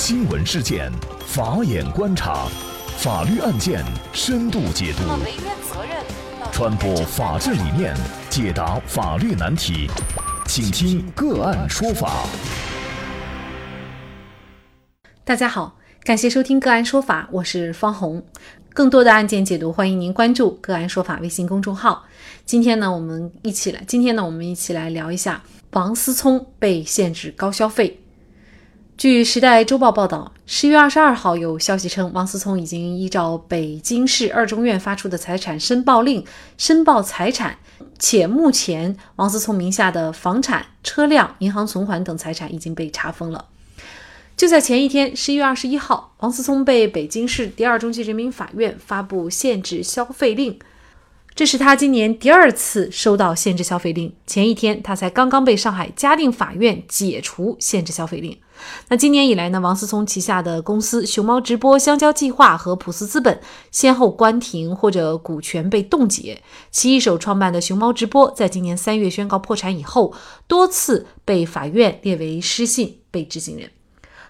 新闻事件，法眼观察，法律案件深度解读，传播法治理念，解答法律难题，请听个案说法。大家好，感谢收听个案说法，我是方红。更多的案件解读，欢迎您关注个案说法微信公众号。今天呢，我们一起来，今天呢，我们一起来聊一下王思聪被限制高消费。据《时代周报》报道，十月二十二号有消息称，王思聪已经依照北京市二中院发出的财产申报令申报财产，且目前王思聪名下的房产、车辆、银行存款等财产已经被查封了。就在前一天，十一月二十一号，王思聪被北京市第二中级人民法院发布限制消费令。这是他今年第二次收到限制消费令。前一天，他才刚刚被上海嘉定法院解除限制消费令。那今年以来呢，王思聪旗下的公司熊猫直播、香蕉计划和普思资本先后关停或者股权被冻结。其一手创办的熊猫直播，在今年三月宣告破产以后，多次被法院列为失信被执行人。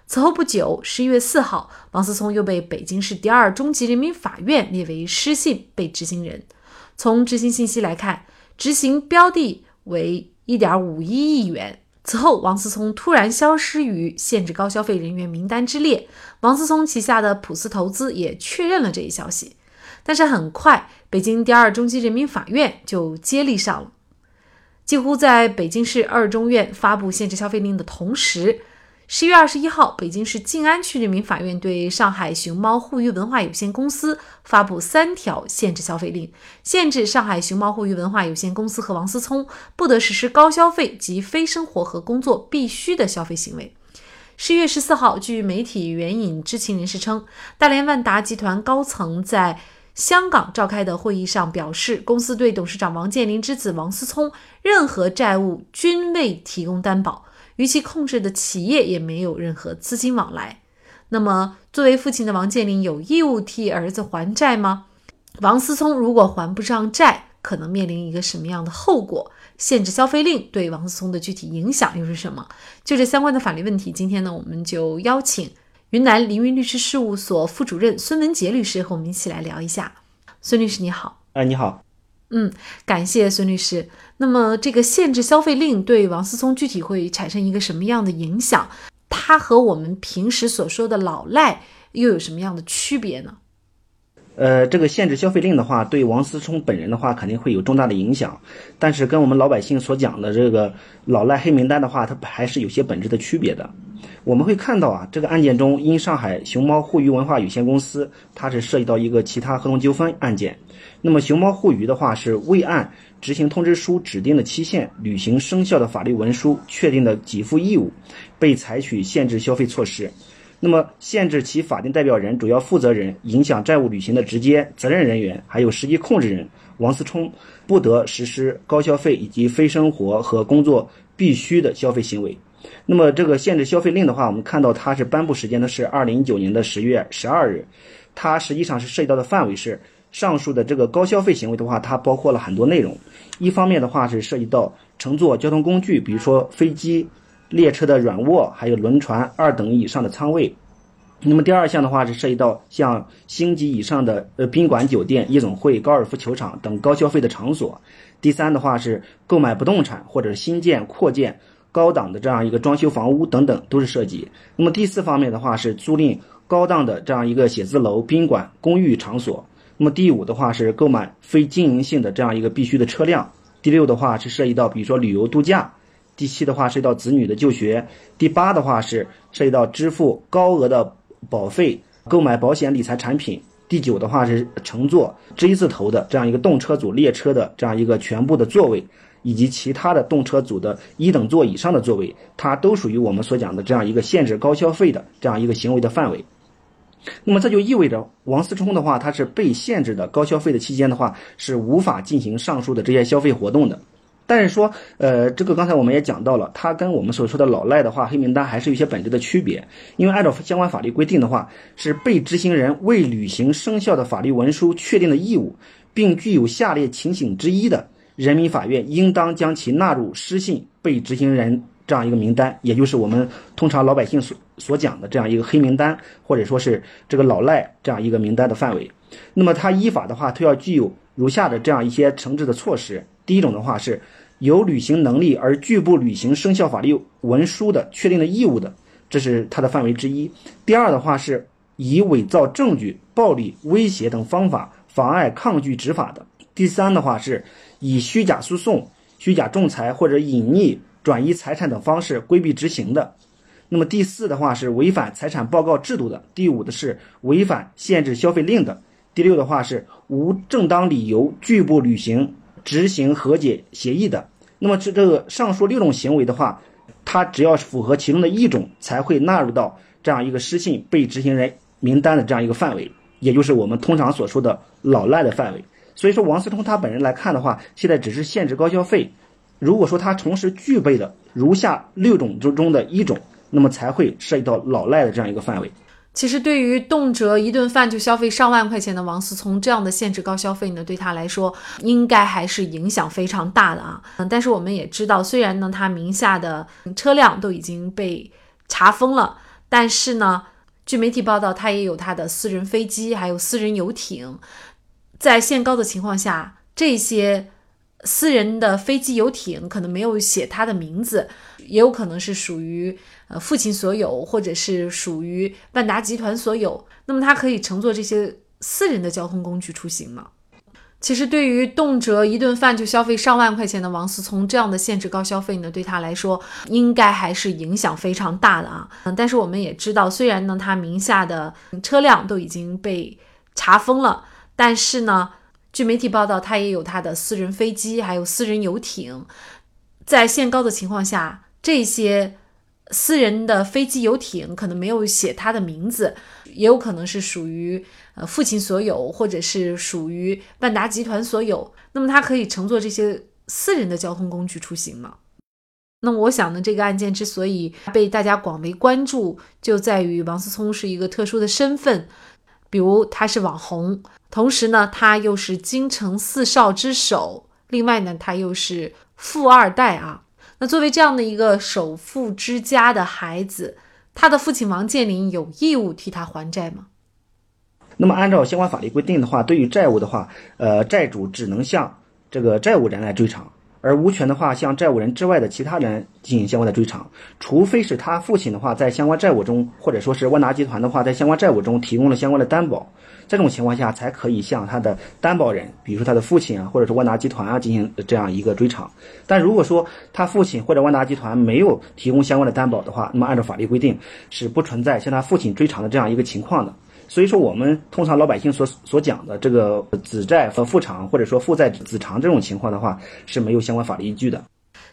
此后不久，十一月四号，王思聪又被北京市第二中级人民法院列为失信被执行人。从执行信息来看，执行标的为一点五一亿元。此后，王思聪突然消失于限制高消费人员名单之列。王思聪旗下的普思投资也确认了这一消息，但是很快，北京第二中级人民法院就接力上了。几乎在北京市二中院发布限制消费令的同时。十一月二十一号，北京市静安区人民法院对上海熊猫互娱文化有限公司发布三条限制消费令，限制上海熊猫互娱文化有限公司和王思聪不得实施高消费及非生活和工作必须的消费行为。十一月十四号，据媒体援引知情人士称，大连万达集团高层在香港召开的会议上表示，公司对董事长王健林之子王思聪任何债务均未提供担保。与其控制的企业也没有任何资金往来。那么，作为父亲的王健林有义务替儿子还债吗？王思聪如果还不上债，可能面临一个什么样的后果？限制消费令对王思聪的具体影响又是什么？就这相关的法律问题，今天呢，我们就邀请云南凌云律师事务所副主任孙文杰律师和我们一起来聊一下。孙律师，你好。哎，你好。嗯，感谢孙律师。那么，这个限制消费令对王思聪具体会产生一个什么样的影响？他和我们平时所说的老赖又有什么样的区别呢？呃，这个限制消费令的话，对王思聪本人的话肯定会有重大的影响，但是跟我们老百姓所讲的这个老赖黑名单的话，它还是有些本质的区别的。我们会看到啊，这个案件中，因上海熊猫互娱文化有限公司，它是涉及到一个其他合同纠纷案件。那么熊猫互娱的话，是未按执行通知书指定的期限履行生效的法律文书确定的给付义务，被采取限制消费措施。那么，限制其法定代表人、主要负责人、影响债务履行的直接责任人员，还有实际控制人王思聪，不得实施高消费以及非生活和工作必须的消费行为。那么，这个限制消费令的话，我们看到它是颁布时间呢是二零一九年的十月十二日，它实际上是涉及到的范围是上述的这个高消费行为的话，它包括了很多内容。一方面的话是涉及到乘坐交通工具，比如说飞机。列车的软卧，还有轮船二等以上的舱位。那么第二项的话是涉及到像星级以上的呃宾馆、酒店、夜总会、高尔夫球场等高消费的场所。第三的话是购买不动产或者新建、扩建高档的这样一个装修房屋等等都是涉及。那么第四方面的话是租赁高档的这样一个写字楼、宾馆、公寓场所。那么第五的话是购买非经营性的这样一个必须的车辆。第六的话是涉及到比如说旅游度假。第七的话涉及到子女的就学，第八的话是涉及到支付高额的保费、购买保险理财产品。第九的话是乘坐 J 字头的这样一个动车组列车的这样一个全部的座位，以及其他的动车组的一等座以上的座位，它都属于我们所讲的这样一个限制高消费的这样一个行为的范围。那么这就意味着王思聪的话，他是被限制的高消费的期间的话，是无法进行上述的这些消费活动的。但是说，呃，这个刚才我们也讲到了，它跟我们所说的老赖的话，黑名单还是有些本质的区别。因为按照相关法律规定的话，是被执行人未履行生效的法律文书确定的义务，并具有下列情形之一的，人民法院应当将其纳入失信被执行人这样一个名单，也就是我们通常老百姓所所讲的这样一个黑名单，或者说是这个老赖这样一个名单的范围。那么它依法的话，它要具有如下的这样一些惩治的措施。第一种的话是有履行能力而拒不履行生效法律文书的确定的义务的，这是它的范围之一。第二的话是以伪造证据、暴力威胁等方法妨碍抗拒执法的。第三的话是以虚假诉讼、虚假仲裁或者隐匿。转移财产等方式规避执行的，那么第四的话是违反财产报告制度的，第五的是违反限制消费令的，第六的话是无正当理由拒不履行执行和解协议的。那么这这个上述六种行为的话，它只要是符合其中的一种，才会纳入到这样一个失信被执行人名单的这样一个范围，也就是我们通常所说的老赖的范围。所以说，王思聪他本人来看的话，现在只是限制高消费。如果说他同时具备的如下六种之中的一种，那么才会涉及到老赖的这样一个范围。其实，对于动辄一顿饭就消费上万块钱的王思聪，这样的限制高消费呢，对他来说应该还是影响非常大的啊。嗯，但是我们也知道，虽然呢他名下的车辆都已经被查封了，但是呢，据媒体报道，他也有他的私人飞机，还有私人游艇，在限高的情况下，这些。私人的飞机、游艇可能没有写他的名字，也有可能是属于呃父亲所有，或者是属于万达集团所有。那么他可以乘坐这些私人的交通工具出行吗？其实，对于动辄一顿饭就消费上万块钱的王思聪，这样的限制高消费呢，对他来说应该还是影响非常大的啊。嗯，但是我们也知道，虽然呢他名下的车辆都已经被查封了，但是呢。据媒体报道，他也有他的私人飞机，还有私人游艇。在限高的情况下，这些私人的飞机、游艇可能没有写他的名字，也有可能是属于呃父亲所有，或者是属于万达集团所有。那么他可以乘坐这些私人的交通工具出行吗？那么我想呢，这个案件之所以被大家广为关注，就在于王思聪是一个特殊的身份，比如他是网红。同时呢，他又是京城四少之首，另外呢，他又是富二代啊。那作为这样的一个首富之家的孩子，他的父亲王健林有义务替他还债吗？那么按照相关法律规定的话，对于债务的话，呃，债主只能向这个债务人来追偿。而无权的话，向债务人之外的其他人进行相关的追偿，除非是他父亲的话在相关债务中，或者说是万达集团的话在相关债务中提供了相关的担保，这种情况下才可以向他的担保人，比如说他的父亲啊，或者是万达集团啊进行这样一个追偿。但如果说他父亲或者万达集团没有提供相关的担保的话，那么按照法律规定是不存在向他父亲追偿的这样一个情况的。所以说，我们通常老百姓所所讲的这个子债和父偿，或者说父债子偿这种情况的话，是没有相关法律依据的。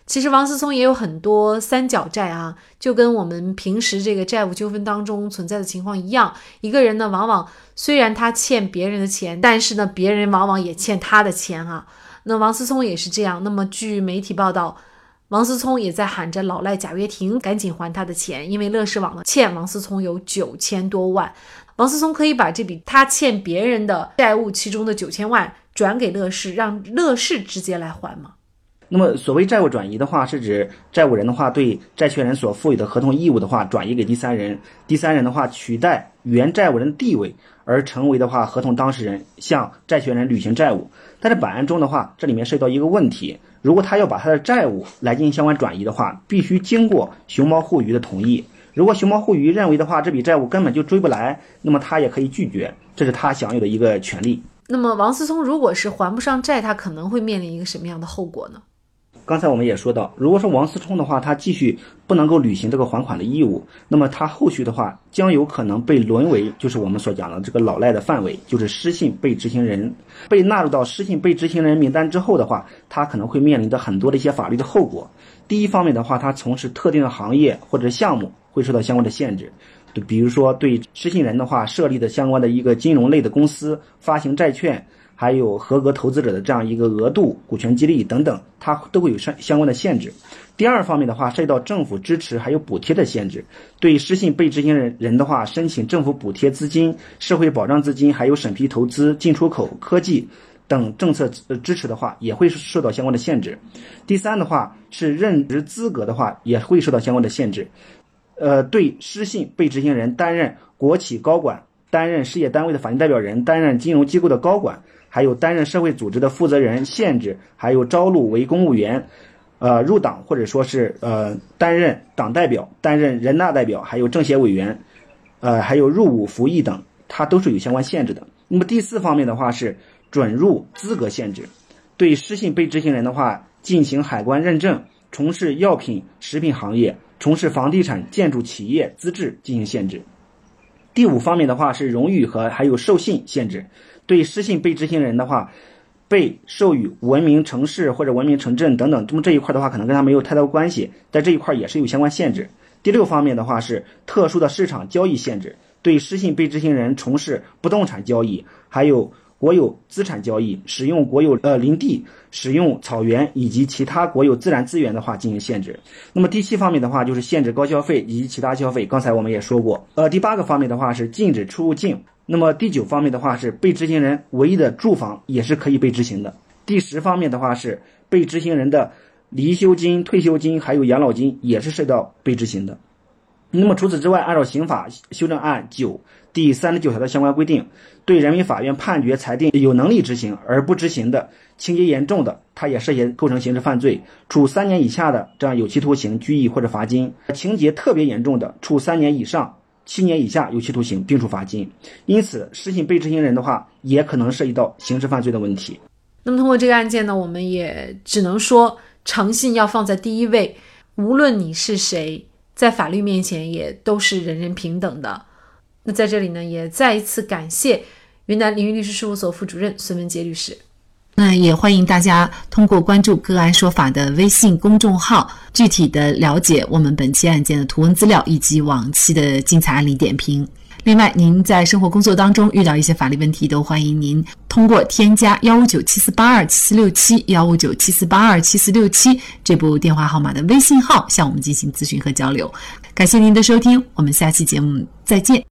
其实王思聪也有很多三角债啊，就跟我们平时这个债务纠纷当中存在的情况一样。一个人呢，往往虽然他欠别人的钱，但是呢，别人往往也欠他的钱啊。那王思聪也是这样。那么据媒体报道，王思聪也在喊着老赖贾跃亭赶紧还他的钱，因为乐视网呢欠王思聪有九千多万。王思聪可以把这笔他欠别人的债务其中的九千万转给乐视，让乐视直接来还吗？那么，所谓债务转移的话，是指债务人的话对债权人所赋予的合同义务的话转移给第三人，第三人的话取代原债务人的地位，而成为的话合同当事人，向债权人履行债务。但是本案中的话，这里面涉及到一个问题：如果他要把他的债务来进行相关转移的话，必须经过熊猫互娱的同意。如果熊猫互娱认为的话，这笔债务根本就追不来，那么他也可以拒绝，这是他享有的一个权利。那么王思聪如果是还不上债，他可能会面临一个什么样的后果呢？刚才我们也说到，如果说王思聪的话，他继续不能够履行这个还款的义务，那么他后续的话将有可能被沦为就是我们所讲的这个老赖的范围，就是失信被执行人，被纳入到失信被执行人名单之后的话，他可能会面临着很多的一些法律的后果。第一方面的话，他从事特定的行业或者项目会受到相关的限制，比如说对失信人的话设立的相关的一个金融类的公司发行债券。还有合格投资者的这样一个额度、股权激励等等，它都会有相相关的限制。第二方面的话，涉及到政府支持还有补贴的限制。对失信被执行人人的话，申请政府补贴资金、社会保障资金，还有审批投资、进出口、科技等政策支持的话，也会受到相关的限制。第三的话是任职资格的话，也会受到相关的限制。呃，对失信被执行人担任国企高管、担任事业单位的法定代表人、担任金融机构的高管，还有担任社会组织的负责人，限制还有招录为公务员，呃，入党或者说是呃担任党代表、担任人大代表，还有政协委员，呃，还有入伍服役等，它都是有相关限制的。那么第四方面的话是准入资格限制，对失信被执行人的话进行海关认证，从事药品、食品行业、从事房地产建筑企业资质进行限制。第五方面的话是荣誉和还有授信限制，对失信被执行人的话，被授予文明城市或者文明城镇等等，那么这一块的话可能跟他没有太大关系，在这一块也是有相关限制。第六方面的话是特殊的市场交易限制。对失信被执行人从事不动产交易，还有国有资产交易，使用国有呃林地、使用草原以及其他国有自然资源的话进行限制。那么第七方面的话就是限制高消费以及其他消费。刚才我们也说过。呃，第八个方面的话是禁止出入境。那么第九方面的话是被执行人唯一的住房也是可以被执行的。第十方面的话是被执行人的离休金、退休金还有养老金也是受到被执行的。那么除此之外，按照刑法修正案九第三十九条的相关规定，对人民法院判决裁定有能力执行而不执行的，情节严重的，他也涉嫌构成刑事犯罪，处三年以下的这样有期徒刑、拘役或者罚金；情节特别严重的，处三年以上七年以下有期徒刑，并处罚金。因此，失信被执行人的话，也可能涉及到刑事犯罪的问题。那么通过这个案件呢，我们也只能说，诚信要放在第一位，无论你是谁。在法律面前也都是人人平等的。那在这里呢，也再一次感谢云南凌云律师事务所副主任孙文杰律师。那也欢迎大家通过关注“个案说法”的微信公众号，具体的了解我们本期案件的图文资料以及往期的精彩案例点评。另外，您在生活工作当中遇到一些法律问题，都欢迎您通过添加幺五九七四八二七四六七幺五九七四八二七四六七这部电话号码的微信号向我们进行咨询和交流。感谢您的收听，我们下期节目再见。